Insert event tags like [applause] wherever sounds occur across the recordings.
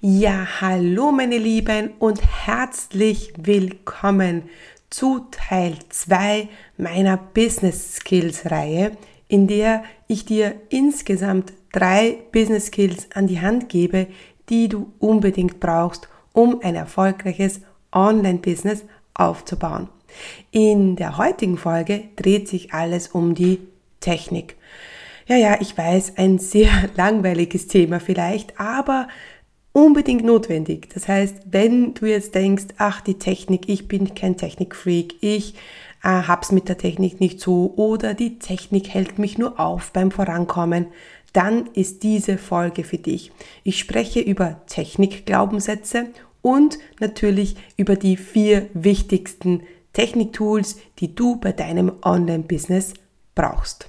Ja, hallo meine Lieben und herzlich willkommen zu Teil 2 meiner Business Skills Reihe, in der ich dir insgesamt drei Business Skills an die Hand gebe, die du unbedingt brauchst, um ein erfolgreiches Online-Business aufzubauen. In der heutigen Folge dreht sich alles um die Technik. Ja, ja, ich weiß, ein sehr [laughs] langweiliges Thema vielleicht, aber unbedingt notwendig. Das heißt, wenn du jetzt denkst, ach, die Technik, ich bin kein Technikfreak, ich äh, hab's mit der Technik nicht so oder die Technik hält mich nur auf beim Vorankommen, dann ist diese Folge für dich. Ich spreche über Technikglaubenssätze und natürlich über die vier wichtigsten Techniktools, die du bei deinem Online-Business brauchst.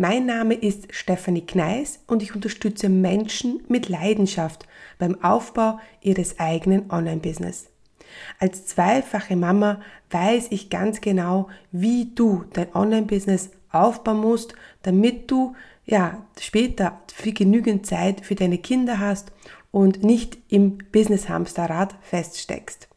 Mein Name ist Stefanie Kneis und ich unterstütze Menschen mit Leidenschaft beim Aufbau ihres eigenen Online-Business. Als zweifache Mama weiß ich ganz genau, wie du dein Online-Business aufbauen musst, damit du ja später für genügend Zeit für deine Kinder hast und nicht im Business Hamsterrad feststeckst.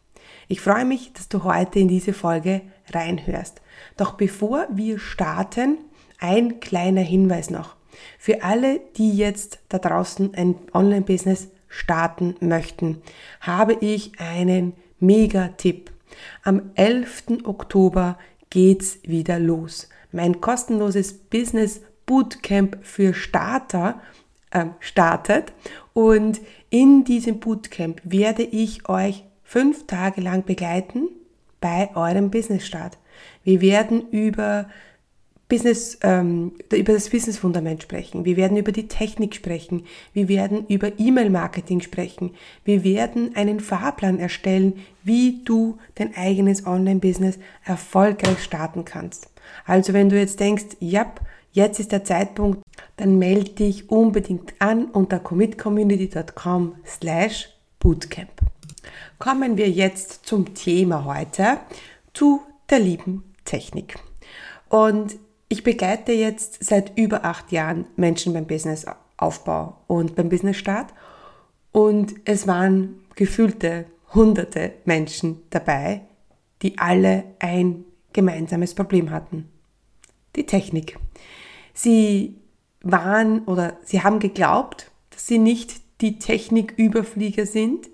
Ich freue mich, dass du heute in diese Folge reinhörst. Doch bevor wir starten, ein kleiner Hinweis noch. Für alle, die jetzt da draußen ein Online-Business starten möchten, habe ich einen Mega-Tipp. Am 11. Oktober geht's wieder los. Mein kostenloses Business Bootcamp für Starter äh, startet und in diesem Bootcamp werde ich euch fünf Tage lang begleiten bei eurem Business Start. Wir werden über Business, ähm, über das Business-Fundament sprechen. Wir werden über die Technik sprechen. Wir werden über E-Mail-Marketing sprechen. Wir werden einen Fahrplan erstellen, wie du dein eigenes Online-Business erfolgreich starten kannst. Also wenn du jetzt denkst, ja, jetzt ist der Zeitpunkt, dann melde dich unbedingt an unter commitcommunity.com slash bootcamp. Kommen wir jetzt zum Thema heute, zu der lieben Technik. Und ich begleite jetzt seit über acht Jahren Menschen beim Businessaufbau und beim Businessstart und es waren gefühlte hunderte Menschen dabei, die alle ein gemeinsames Problem hatten. Die Technik. Sie waren oder sie haben geglaubt, dass sie nicht die Techniküberflieger sind.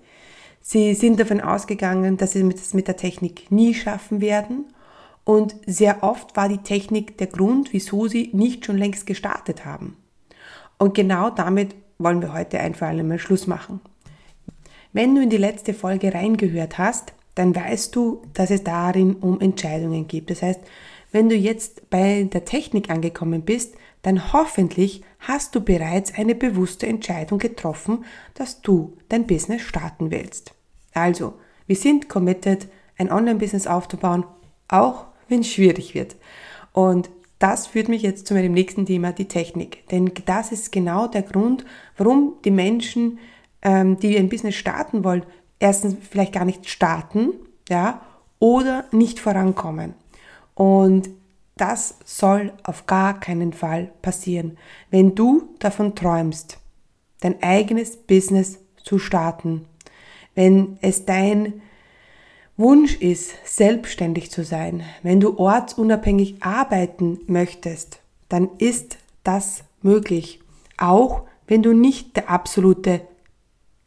Sie sind davon ausgegangen, dass sie es mit der Technik nie schaffen werden und sehr oft war die Technik der Grund, wieso sie nicht schon längst gestartet haben. Und genau damit wollen wir heute einfach einmal Schluss machen. Wenn du in die letzte Folge reingehört hast, dann weißt du, dass es darin um Entscheidungen geht. Das heißt, wenn du jetzt bei der Technik angekommen bist, dann hoffentlich hast du bereits eine bewusste Entscheidung getroffen, dass du dein Business starten willst. Also, wir sind committed, ein Online-Business aufzubauen, auch wenn es schwierig wird. Und das führt mich jetzt zu meinem nächsten Thema, die Technik. Denn das ist genau der Grund, warum die Menschen, ähm, die ein Business starten wollen, erstens vielleicht gar nicht starten, ja, oder nicht vorankommen. Und das soll auf gar keinen Fall passieren. Wenn du davon träumst, dein eigenes Business zu starten, wenn es dein Wunsch ist, selbstständig zu sein, wenn du ortsunabhängig arbeiten möchtest, dann ist das möglich. Auch wenn du nicht der absolute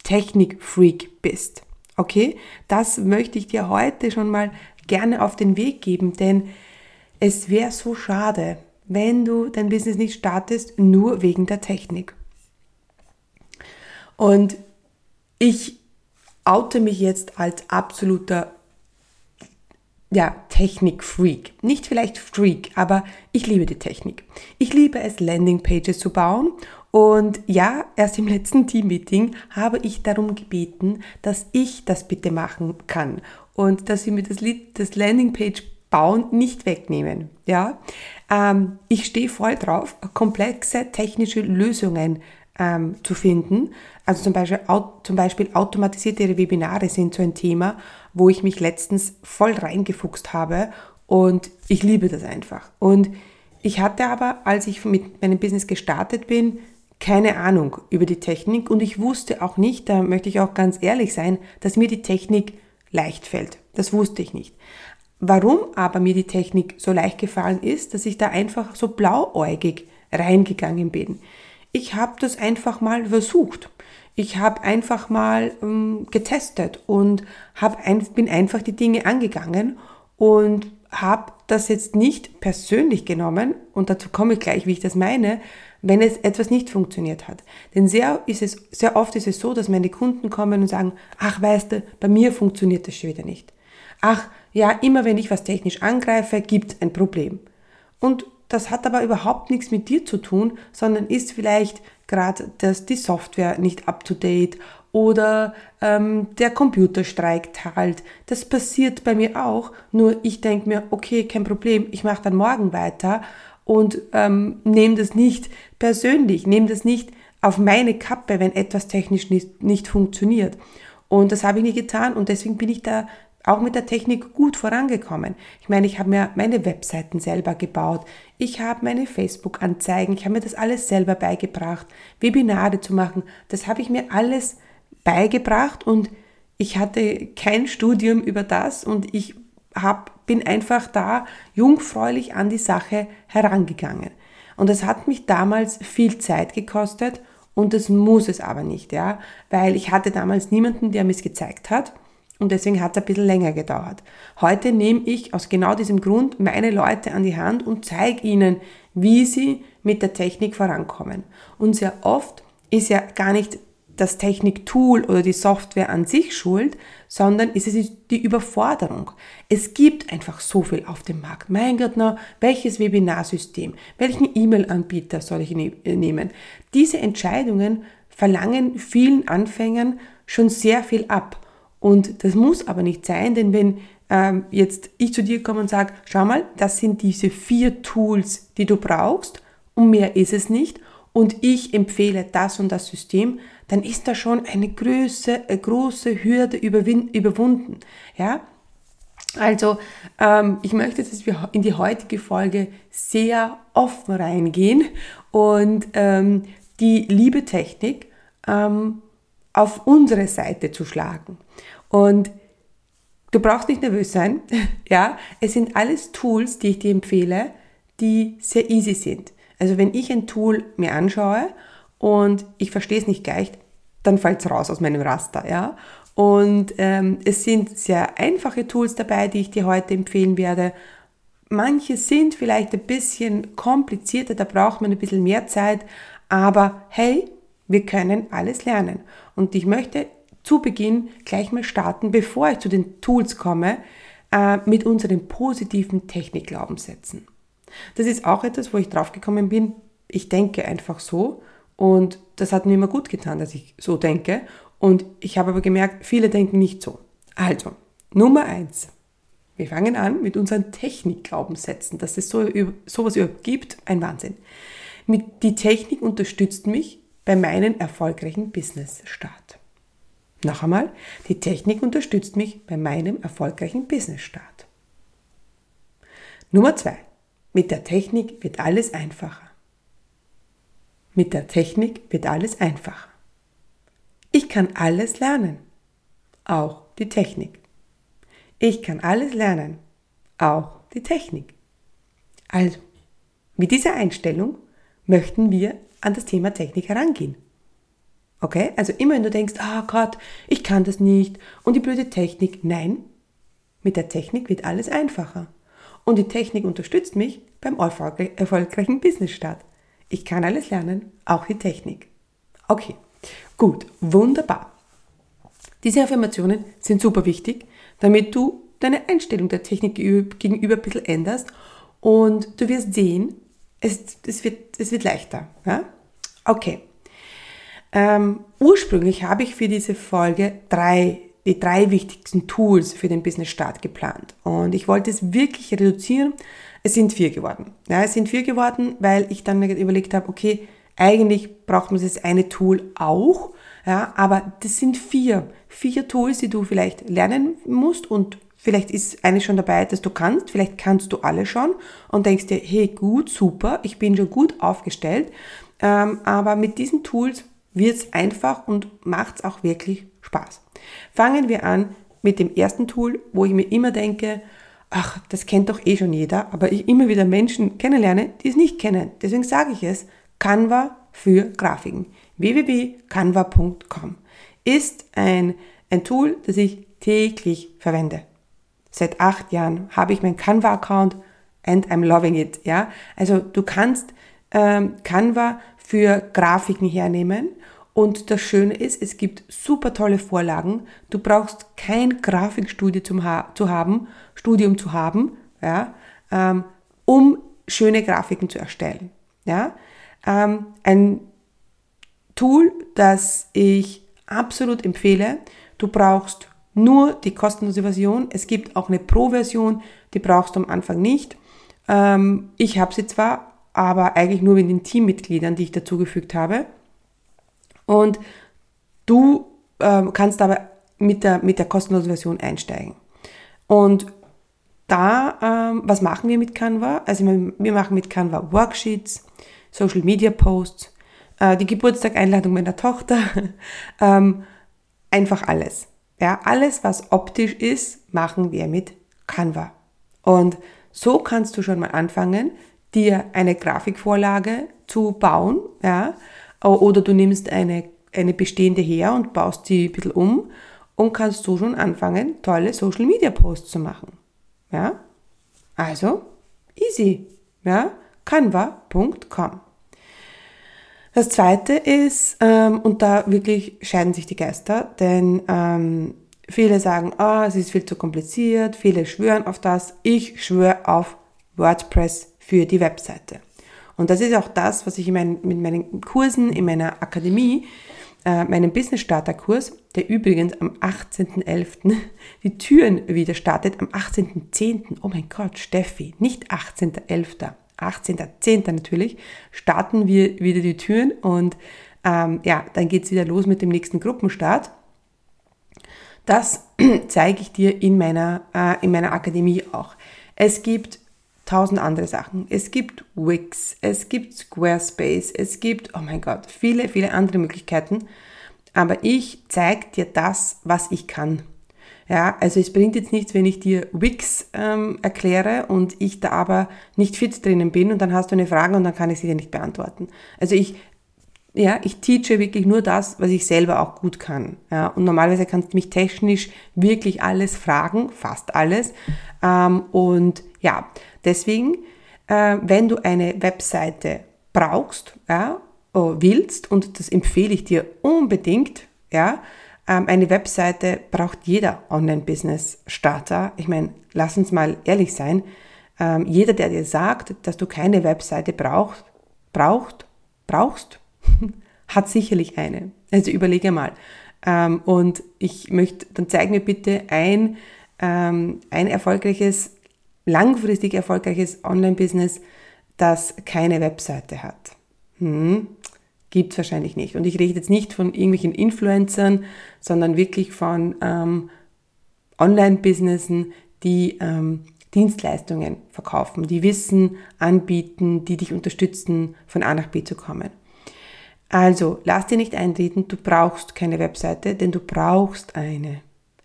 Technikfreak bist. Okay? Das möchte ich dir heute schon mal gerne auf den Weg geben, denn es wäre so schade, wenn du dein Business nicht startest, nur wegen der Technik. Und ich oute mich jetzt als absoluter ja, Technik-Freak. Nicht vielleicht Freak, aber ich liebe die Technik. Ich liebe es, Landingpages zu bauen Und ja, erst im letzten Teammeeting habe ich darum gebeten, dass ich das bitte machen kann und dass sie mir das, das Landingpage bauen nicht wegnehmen. Ja, ähm, ich stehe voll drauf, komplexe technische Lösungen ähm, zu finden. Also zum Beispiel, zum Beispiel automatisierte Webinare sind so ein Thema, wo ich mich letztens voll reingefuchst habe und ich liebe das einfach. Und ich hatte aber, als ich mit meinem Business gestartet bin, keine Ahnung über die Technik und ich wusste auch nicht, da möchte ich auch ganz ehrlich sein, dass mir die Technik leicht fällt. Das wusste ich nicht. Warum aber mir die Technik so leicht gefallen ist, dass ich da einfach so blauäugig reingegangen bin. Ich habe das einfach mal versucht. Ich habe einfach mal ähm, getestet und hab ein, bin einfach die Dinge angegangen und habe das jetzt nicht persönlich genommen und dazu komme ich gleich, wie ich das meine, wenn es etwas nicht funktioniert hat. Denn sehr, ist es, sehr oft ist es so, dass meine Kunden kommen und sagen, ach weißt du, bei mir funktioniert das schon wieder nicht. Ach ja, immer wenn ich was technisch angreife, gibt es ein Problem. Und das hat aber überhaupt nichts mit dir zu tun, sondern ist vielleicht gerade, dass die Software nicht up-to-date oder ähm, der Computer streikt halt. Das passiert bei mir auch, nur ich denke mir, okay, kein Problem, ich mache dann morgen weiter und ähm, nehme das nicht persönlich, nehme das nicht auf meine Kappe, wenn etwas technisch nicht, nicht funktioniert. Und das habe ich nie getan und deswegen bin ich da auch mit der Technik gut vorangekommen. Ich meine, ich habe mir meine Webseiten selber gebaut, ich habe meine Facebook-Anzeigen, ich habe mir das alles selber beigebracht, Webinare zu machen, das habe ich mir alles beigebracht und ich hatte kein Studium über das und ich hab, bin einfach da jungfräulich an die Sache herangegangen. Und es hat mich damals viel Zeit gekostet und das muss es aber nicht, ja, weil ich hatte damals niemanden, der mir es gezeigt hat und deswegen hat es ein bisschen länger gedauert. Heute nehme ich aus genau diesem Grund meine Leute an die Hand und zeige ihnen, wie sie mit der Technik vorankommen. Und sehr oft ist ja gar nicht das Techniktool oder die Software an sich schuld, sondern ist es die Überforderung. Es gibt einfach so viel auf dem Markt. Mein Gott, na, welches Webinarsystem, welchen E-Mail-Anbieter soll ich ne-, nehmen? Diese Entscheidungen verlangen vielen Anfängern schon sehr viel ab. Und das muss aber nicht sein, denn wenn ähm, jetzt ich zu dir komme und sage, schau mal, das sind diese vier Tools, die du brauchst und mehr ist es nicht und ich empfehle das und das System, dann ist da schon eine große, eine große Hürde überwunden. Ja? Also ähm, ich möchte, dass wir in die heutige Folge sehr offen reingehen und ähm, die liebe Technik ähm, auf unsere Seite zu schlagen. Und du brauchst nicht nervös sein. [laughs] ja, es sind alles Tools, die ich dir empfehle, die sehr easy sind. Also wenn ich ein Tool mir anschaue und ich verstehe es nicht gleich, dann fällt es raus aus meinem Raster. Ja? Und ähm, es sind sehr einfache Tools dabei, die ich dir heute empfehlen werde. Manche sind vielleicht ein bisschen komplizierter, da braucht man ein bisschen mehr Zeit, aber hey, wir können alles lernen. Und ich möchte zu Beginn gleich mal starten, bevor ich zu den Tools komme, äh, mit unseren positiven Technikglaubenssätzen. Das ist auch etwas, wo ich draufgekommen bin, ich denke einfach so und das hat mir immer gut getan, dass ich so denke und ich habe aber gemerkt, viele denken nicht so. Also, Nummer eins. Wir fangen an mit unseren Technikglaubenssätzen, dass es so, sowas überhaupt gibt, ein Wahnsinn. Die Technik unterstützt mich bei meinem erfolgreichen Business-Start. Noch einmal, die Technik unterstützt mich bei meinem erfolgreichen Business-Start. Nummer zwei. Mit der Technik wird alles einfacher. Mit der Technik wird alles einfacher. Ich kann alles lernen, auch die Technik. Ich kann alles lernen, auch die Technik. Also, mit dieser Einstellung möchten wir an das Thema Technik herangehen. Okay? Also immer wenn du denkst, ah oh Gott, ich kann das nicht und die blöde Technik. Nein, mit der Technik wird alles einfacher. Und die Technik unterstützt mich beim erfolgreichen Businessstart. Ich kann alles lernen, auch die Technik. Okay, gut, wunderbar. Diese Affirmationen sind super wichtig, damit du deine Einstellung der Technik gegenüber ein bisschen änderst und du wirst sehen, es, es, wird, es wird leichter. Ja? Okay, Ähm, ursprünglich habe ich für diese Folge drei, die drei wichtigsten Tools für den Business Start geplant. Und ich wollte es wirklich reduzieren. Es sind vier geworden. Ja, es sind vier geworden, weil ich dann überlegt habe, okay, eigentlich braucht man das eine Tool auch. Ja, aber das sind vier, vier Tools, die du vielleicht lernen musst und Vielleicht ist eine schon dabei, dass du kannst, vielleicht kannst du alle schon und denkst dir, hey, gut, super, ich bin schon gut aufgestellt. Ähm, aber mit diesen Tools wird es einfach und macht es auch wirklich Spaß. Fangen wir an mit dem ersten Tool, wo ich mir immer denke, ach, das kennt doch eh schon jeder, aber ich immer wieder Menschen kennenlerne, die es nicht kennen. Deswegen sage ich es, Canva für Grafiken. www.canva.com ist ein, ein Tool, das ich täglich verwende. Seit acht Jahren habe ich meinen Canva-Account and I'm loving it. Ja, also du kannst ähm, Canva für Grafiken hernehmen und das Schöne ist, es gibt super tolle Vorlagen. Du brauchst kein ha zu haben, Studium zu haben, ja, ähm, um schöne Grafiken zu erstellen. Ja, ähm, ein Tool, das ich absolut empfehle. Du brauchst nur die kostenlose Version. Es gibt auch eine Pro-Version, die brauchst du am Anfang nicht. Ähm, ich habe sie zwar, aber eigentlich nur mit den Teammitgliedern, die ich dazugefügt habe. Und du ähm, kannst aber mit der, mit der kostenlosen Version einsteigen. Und da, ähm, was machen wir mit Canva? Also wir machen mit Canva Worksheets, Social Media Posts, äh, die Geburtstageinladung meiner Tochter, [laughs] ähm, einfach alles. Ja, alles, was optisch ist, machen wir mit Canva. Und so kannst du schon mal anfangen, dir eine Grafikvorlage zu bauen, ja, oder du nimmst eine, eine bestehende her und baust die ein bisschen um und kannst so schon anfangen, tolle Social Media Posts zu machen. Ja, also easy, ja, canva.com. Das zweite ist, ähm, und da wirklich scheiden sich die Geister, denn ähm, viele sagen, ah, es ist viel zu kompliziert, viele schwören auf das. Ich schwöre auf WordPress für die Webseite. Und das ist auch das, was ich in meinen, mit meinen Kursen in meiner Akademie, äh, meinem Business Starter Kurs, der übrigens am 18.11. [laughs] die Türen wieder startet, am 18.10. Oh mein Gott, Steffi, nicht 18.11. 18.10. natürlich, starten wir wieder die Türen und ähm, ja, dann geht es wieder los mit dem nächsten Gruppenstart. Das [clears throat] zeige ich dir in meiner, äh, in meiner Akademie auch. Es gibt tausend andere Sachen. Es gibt Wix, es gibt Squarespace, es gibt, oh mein Gott, viele, viele andere Möglichkeiten. Aber ich zeige dir das, was ich kann. Ja, also es bringt jetzt nichts, wenn ich dir Wix ähm, erkläre und ich da aber nicht fit drinnen bin und dann hast du eine Frage und dann kann ich sie dir nicht beantworten. Also ich, ja, ich teache wirklich nur das, was ich selber auch gut kann. Ja, und normalerweise kannst du mich technisch wirklich alles fragen, fast alles. Ähm, und ja, deswegen, äh, wenn du eine Webseite brauchst, ja, oh, willst, und das empfehle ich dir unbedingt, ja, ähm, eine Webseite braucht jeder Online-Business-Starter. Ich meine, lass uns mal ehrlich sein. Ähm, jeder, der dir sagt, dass du keine Webseite brauchst, braucht, brauchst, [laughs] hat sicherlich eine. Also überlege mal. Ähm, und ich möchte, dann zeig mir bitte ein, ein erfolgreiches, langfristig erfolgreiches Online-Business, das keine Webseite hat. Hm. Gibt es wahrscheinlich nicht. Und ich rede jetzt nicht von irgendwelchen Influencern, sondern wirklich von ähm, Online-Businessen, die ähm, Dienstleistungen verkaufen, die Wissen anbieten, die dich unterstützen, von A nach B zu kommen. Also, lass dir nicht eintreten, du brauchst keine Webseite, denn du brauchst eine.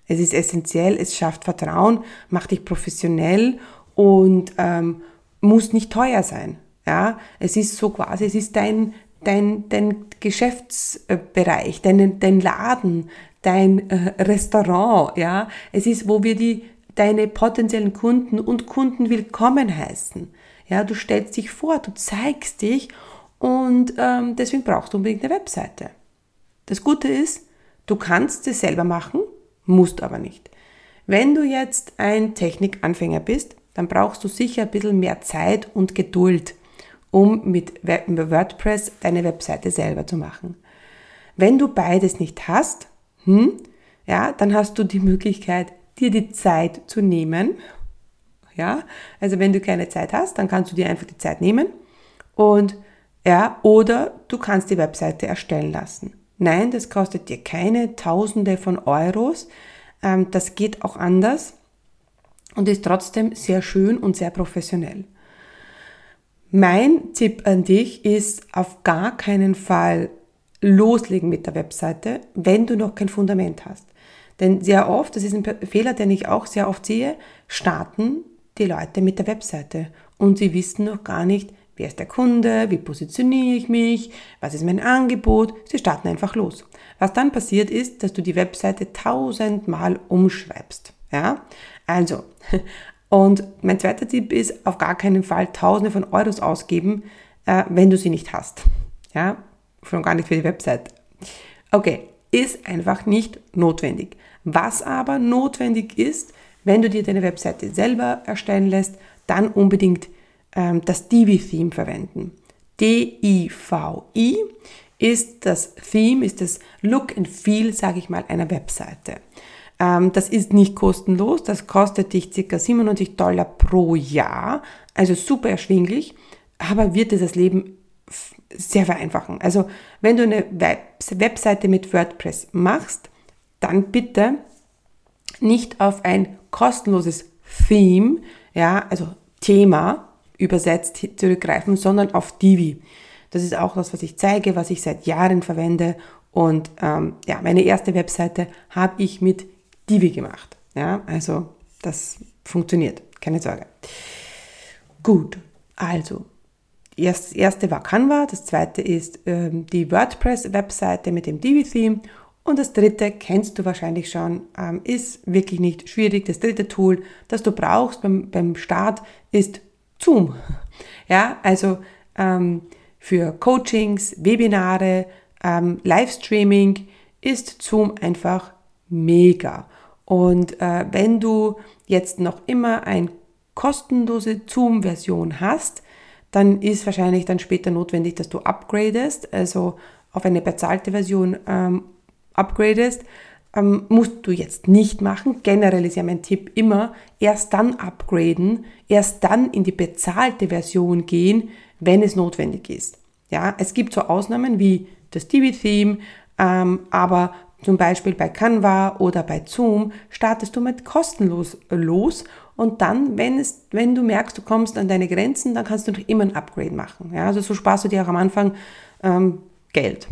Es ist essentiell, es schafft Vertrauen, macht dich professionell und ähm, muss nicht teuer sein. Ja, es ist so quasi, es ist dein, dein, dein Geschäftsbereich, dein, dein Laden, dein äh, Restaurant, ja. Es ist, wo wir die, deine potenziellen Kunden und Kunden willkommen heißen. Ja, du stellst dich vor, du zeigst dich und ähm, deswegen brauchst du unbedingt eine Webseite. Das Gute ist, du kannst es selber machen, musst aber nicht. Wenn du jetzt ein Technikanfänger bist, dann brauchst du sicher ein bisschen mehr Zeit und Geduld um mit WordPress deine Webseite selber zu machen. Wenn du beides nicht hast, hm, ja, dann hast du die Möglichkeit, dir die Zeit zu nehmen. Ja, also wenn du keine Zeit hast, dann kannst du dir einfach die Zeit nehmen und ja, oder du kannst die Webseite erstellen lassen. Nein, das kostet dir keine Tausende von Euros. Ähm, das geht auch anders und ist trotzdem sehr schön und sehr professionell. Mein Tipp an dich ist auf gar keinen Fall loslegen mit der Webseite, wenn du noch kein Fundament hast. Denn sehr oft, das ist ein Fehler, den ich auch sehr oft sehe, starten die Leute mit der Webseite und sie wissen noch gar nicht, wer ist der Kunde, wie positioniere ich mich, was ist mein Angebot. Sie starten einfach los. Was dann passiert ist, dass du die Webseite tausendmal umschreibst. Ja, also. [laughs] Und mein zweiter Tipp ist, auf gar keinen Fall Tausende von Euros ausgeben, äh, wenn du sie nicht hast. Ja, schon gar nicht für die Webseite. Okay, ist einfach nicht notwendig. Was aber notwendig ist, wenn du dir deine Webseite selber erstellen lässt, dann unbedingt ähm, das Divi-Theme verwenden. D-I-V-I ist das Theme, ist das Look and Feel, sage ich mal, einer Webseite. Ähm, das ist nicht kostenlos, das kostet dich ca. 97 Dollar pro Jahr, also super erschwinglich, aber wird dir das Leben sehr vereinfachen. Also wenn du eine Webseite mit WordPress machst, dann bitte nicht auf ein kostenloses Theme, ja, also Thema übersetzt zurückgreifen, sondern auf Divi. Das ist auch das, was ich zeige, was ich seit Jahren verwende. Und ähm, ja, meine erste Webseite habe ich mit Divi gemacht. Ja, also das funktioniert, keine Sorge. Gut, also das erste war Canva, das zweite ist ähm, die WordPress-Webseite mit dem Divi-Theme und das dritte, kennst du wahrscheinlich schon, ähm, ist wirklich nicht schwierig. Das dritte Tool, das du brauchst beim, beim Start, ist Zoom. Ja, also ähm, für Coachings, Webinare, ähm, Livestreaming ist Zoom einfach mega. Und äh, wenn du jetzt noch immer eine kostenlose Zoom-Version hast, dann ist wahrscheinlich dann später notwendig, dass du upgradest, also auf eine bezahlte Version ähm, upgradest, ähm, musst du jetzt nicht machen. Generell ist ja mein Tipp immer, erst dann upgraden, erst dann in die bezahlte Version gehen, wenn es notwendig ist. Ja, es gibt so Ausnahmen wie das Divi-Theme, ähm, aber zum Beispiel bei Canva oder bei Zoom startest du mit kostenlos los und dann, wenn, es, wenn du merkst, du kommst an deine Grenzen, dann kannst du noch immer ein Upgrade machen. Ja, also so sparst du dir auch am Anfang ähm, Geld.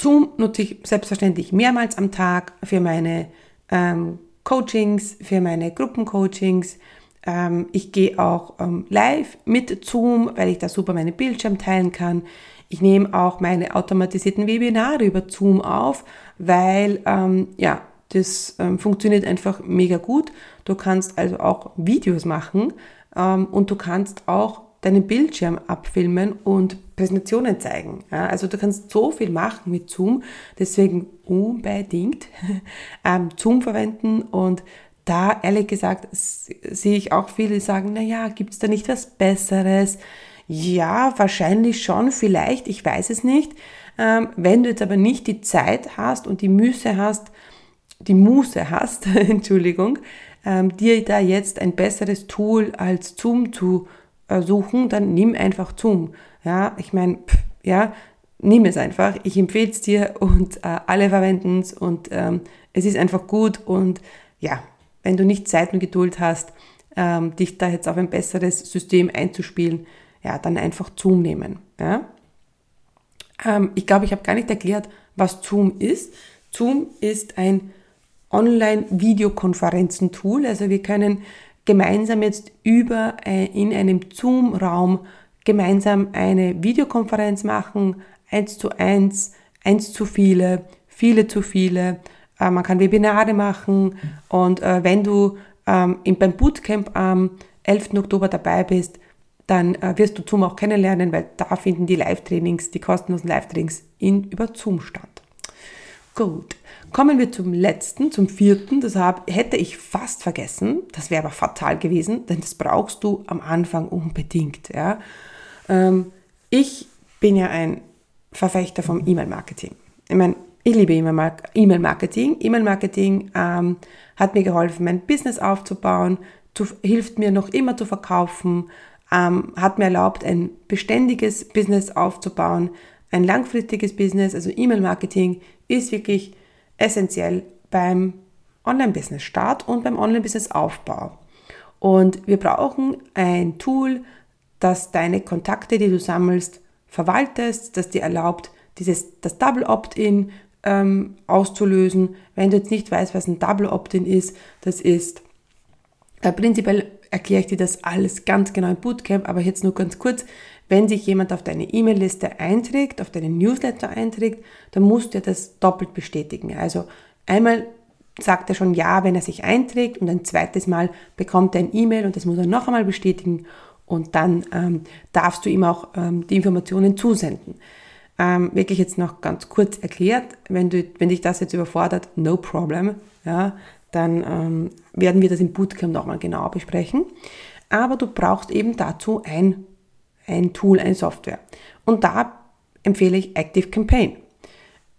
Zoom nutze ich selbstverständlich mehrmals am Tag für meine ähm, Coachings, für meine Gruppencoachings. Ähm, ich gehe auch ähm, live mit Zoom, weil ich da super meinen Bildschirm teilen kann. Ich nehme auch meine automatisierten Webinare über Zoom auf, weil ähm, ja, das ähm, funktioniert einfach mega gut. Du kannst also auch Videos machen ähm, und du kannst auch deinen Bildschirm abfilmen und Präsentationen zeigen. Ja, also du kannst so viel machen mit Zoom, deswegen unbedingt [laughs] ähm, Zoom verwenden und da ehrlich gesagt sehe ich auch viele sagen, na ja, gibt es da nicht was Besseres? Ja, wahrscheinlich schon, vielleicht, ich weiß es nicht. Ähm, wenn du jetzt aber nicht die Zeit hast und die Muße hast, die Muße hast, [laughs] Entschuldigung, ähm, dir da jetzt ein besseres Tool als Zoom zu suchen, dann nimm einfach Zoom. Ja, ich meine, ja, nimm es einfach. Ich empfehle es dir und äh, alle verwenden es und ähm, es ist einfach gut und ja, wenn du nicht Zeit und Geduld hast, ähm, dich da jetzt auf ein besseres System einzuspielen, ja, dann einfach Zoom nehmen. Ja? Ähm, ich glaube, ich habe gar nicht erklärt, was Zoom ist. Zoom ist ein Online-Videokonferenzen-Tool. Also wir können gemeinsam jetzt über äh, in einem Zoom-Raum gemeinsam eine Videokonferenz machen, eins zu eins, eins zu viele, viele zu viele. Äh, man kann Webinare machen und äh, wenn du ähm, beim Bootcamp am 11. Oktober dabei bist, dann wirst du Zoom auch kennenlernen, weil da finden die Live-Trainings, die kostenlosen Live-Trainings über Zoom statt. Gut. Kommen wir zum letzten, zum vierten. Das hab, hätte ich fast vergessen. Das wäre aber fatal gewesen, denn das brauchst du am Anfang unbedingt. Ja. Ähm, ich bin ja ein Verfechter vom E-Mail-Marketing. Ich meine, ich liebe E-Mail-Marketing. E-Mail-Marketing ähm, hat mir geholfen, mein Business aufzubauen, zu, hilft mir noch immer zu verkaufen, ähm, hat mir erlaubt, ein beständiges Business aufzubauen, ein langfristiges Business. Also E-Mail-Marketing ist wirklich essentiell beim Online-Business-Start und beim Online-Business-Aufbau. Und wir brauchen ein Tool, das deine Kontakte, die du sammelst, verwaltest, das dir erlaubt, dieses, das Double Opt-in ähm, auszulösen. Wenn du jetzt nicht weißt, was ein Double Opt-in ist, das ist äh, prinzipiell erkläre ich dir das alles ganz genau im Bootcamp, aber jetzt nur ganz kurz. Wenn sich jemand auf deine E-Mail-Liste einträgt, auf deinen Newsletter einträgt, dann musst du das doppelt bestätigen. Also einmal sagt er schon Ja, wenn er sich einträgt und ein zweites Mal bekommt er ein E-Mail und das muss er noch einmal bestätigen und dann ähm, darfst du ihm auch ähm, die Informationen zusenden. Ähm, wirklich jetzt noch ganz kurz erklärt, wenn, du, wenn dich das jetzt überfordert, no problem, ja, dann ähm, werden wir das im Bootcamp nochmal genauer besprechen. Aber du brauchst eben dazu ein, ein Tool, eine Software. Und da empfehle ich Active Campaign.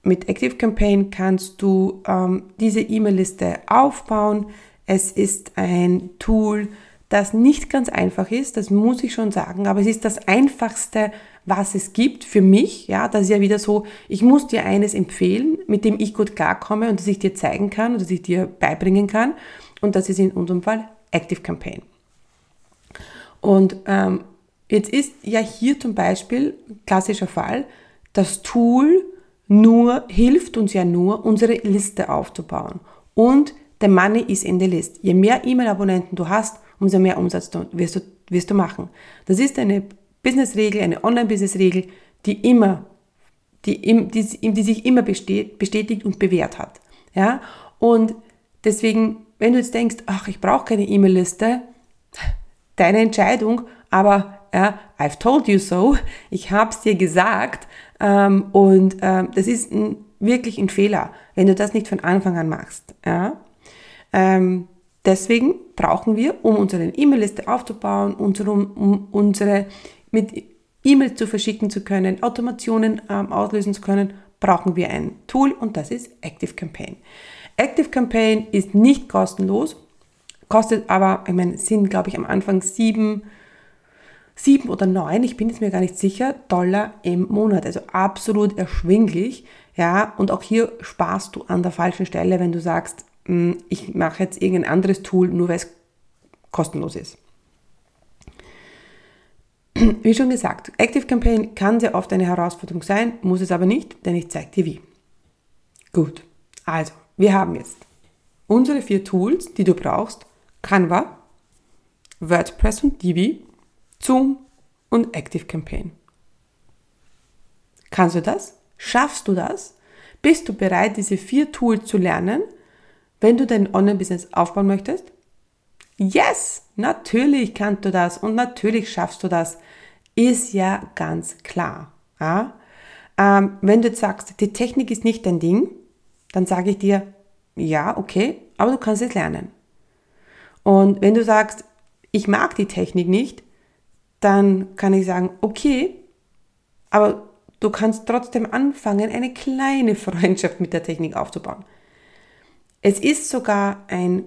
Mit Active Campaign kannst du ähm, diese E-Mail-Liste aufbauen. Es ist ein Tool, das nicht ganz einfach ist, das muss ich schon sagen, aber es ist das einfachste, was es gibt für mich. Ja, das ist ja wieder so, ich muss dir eines empfehlen, mit dem ich gut klarkomme und das ich dir zeigen kann und das ich dir beibringen kann. Und das ist in unserem Fall Active Campaign. Und ähm, jetzt ist ja hier zum Beispiel, klassischer Fall, das Tool nur, hilft uns ja nur, unsere Liste aufzubauen. Und the money is in the list. Je mehr E-Mail-Abonnenten du hast, umso mehr Umsatz wirst du, wirst du machen. Das ist eine Business-Regel, eine Online-Business-Regel, die immer, die, die, die sich immer bestätigt und bewährt hat. Ja? Und deswegen, wenn du jetzt denkst, ach, ich brauche keine E-Mail-Liste, deine Entscheidung, aber ja, I've told you so, ich habe es dir gesagt ähm, und ähm, das ist ein, wirklich ein Fehler, wenn du das nicht von Anfang an machst. Ja? Ähm, Deswegen brauchen wir, um unsere E-Mail-Liste aufzubauen, unsere, um unsere mit E-Mails zu verschicken zu können, Automationen ähm, auslösen zu können, brauchen wir ein Tool und das ist ActiveCampaign. ActiveCampaign ist nicht kostenlos, kostet aber, ich meine, sind glaube ich am Anfang sieben, sieben oder neun, ich bin jetzt mir gar nicht sicher, Dollar im Monat. Also absolut erschwinglich. Ja, und auch hier sparst du an der falschen Stelle, wenn du sagst, hm, ich mache jetzt irgendein anderes Tool, nur weil es kostenlos ist. [clears throat] Wie schon gesagt, Active Campaign kann sehr oft eine Herausforderung sein, muss es aber nicht, denn ich zeige dir wie. Gut, also, wir haben jetzt unsere vier Tools, die du brauchst, Canva, WordPress und Divi, Zoom und Active Campaign. Kannst du das? Schaffst du das? Bist du bereit, diese vier Tools zu lernen wenn du dein Online-Business aufbauen möchtest? Yes, natürlich kannst du das und natürlich schaffst du das. Ist ja ganz klar. Ja? Ähm, wenn du jetzt sagst, die Technik ist nicht dein Ding, dann sage ich dir, ja, okay, aber du kannst es lernen. Und wenn du sagst, ich mag die Technik nicht, dann kann ich sagen, okay, aber du kannst trotzdem anfangen, eine kleine Freundschaft mit der Technik aufzubauen. Es ist sogar ein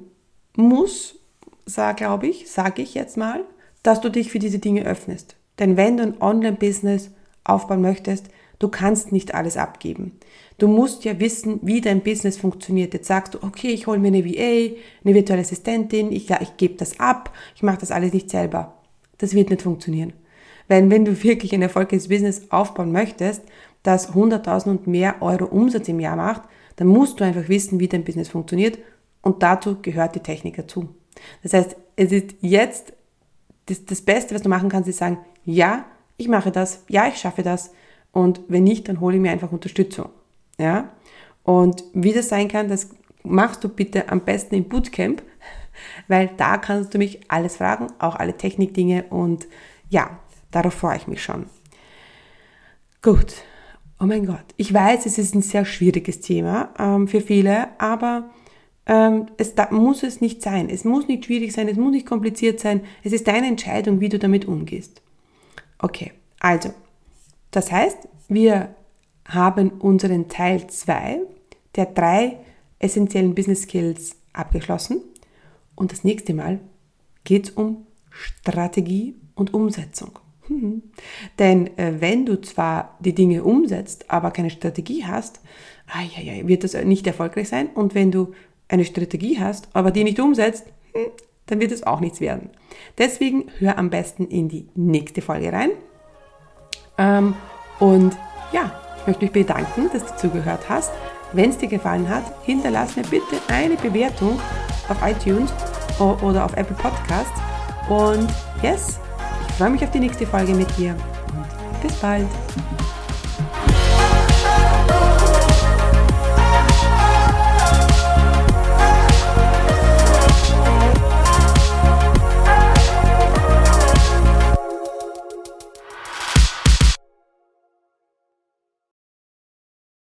Muss, glaube ich, sage ich jetzt mal, dass du dich für diese Dinge öffnest. Denn wenn du ein Online-Business aufbauen möchtest, du kannst nicht alles abgeben. Du musst ja wissen, wie dein Business funktioniert. Jetzt sagst du, okay, ich hole mir eine VA, eine virtuelle Assistentin, ich, ich gebe das ab, ich mache das alles nicht selber. Das wird nicht funktionieren. Weil wenn du wirklich ein erfolgreiches Business aufbauen möchtest, das 100.000 und mehr Euro Umsatz im Jahr macht, dann musst du einfach wissen, wie dein Business funktioniert und dazu gehört die Technik dazu. Das heißt, es ist jetzt das, das Beste, was du machen kannst, ist sagen, ja, ich mache das, ja, ich schaffe das und wenn nicht, dann hole ich mir einfach Unterstützung. Ja? Und wie das sein kann, das machst du bitte am besten im Bootcamp, weil da kannst du mich alles fragen, auch alle Technikdinge und ja, darauf freue ich mich schon. Gut, Oh mein Gott, ich weiß, es ist ein sehr schwieriges Thema ähm, für viele, aber ähm, es da, muss es nicht sein. Es muss nicht schwierig sein, es muss nicht kompliziert sein. Es ist deine Entscheidung, wie du damit umgehst. Okay, also, das heißt, wir haben unseren Teil 2 der drei essentiellen Business Skills abgeschlossen. Und das nächste Mal geht es um Strategie und Umsetzung. Mhm. Denn äh, wenn du zwar die Dinge umsetzt, aber keine Strategie hast, ai, wird das nicht erfolgreich sein. Und wenn du eine Strategie hast, aber die nicht umsetzt, hm, dann wird es auch nichts werden. Deswegen hör am besten in die nächste Folge rein. Ähm, und ja, ich möchte mich bedanken, dass du zugehört hast. Wenn es dir gefallen hat, hinterlass mir bitte eine Bewertung auf iTunes oder auf Apple Podcasts. Und yes, ich freue mich auf die nächste Folge mit dir und bis bald.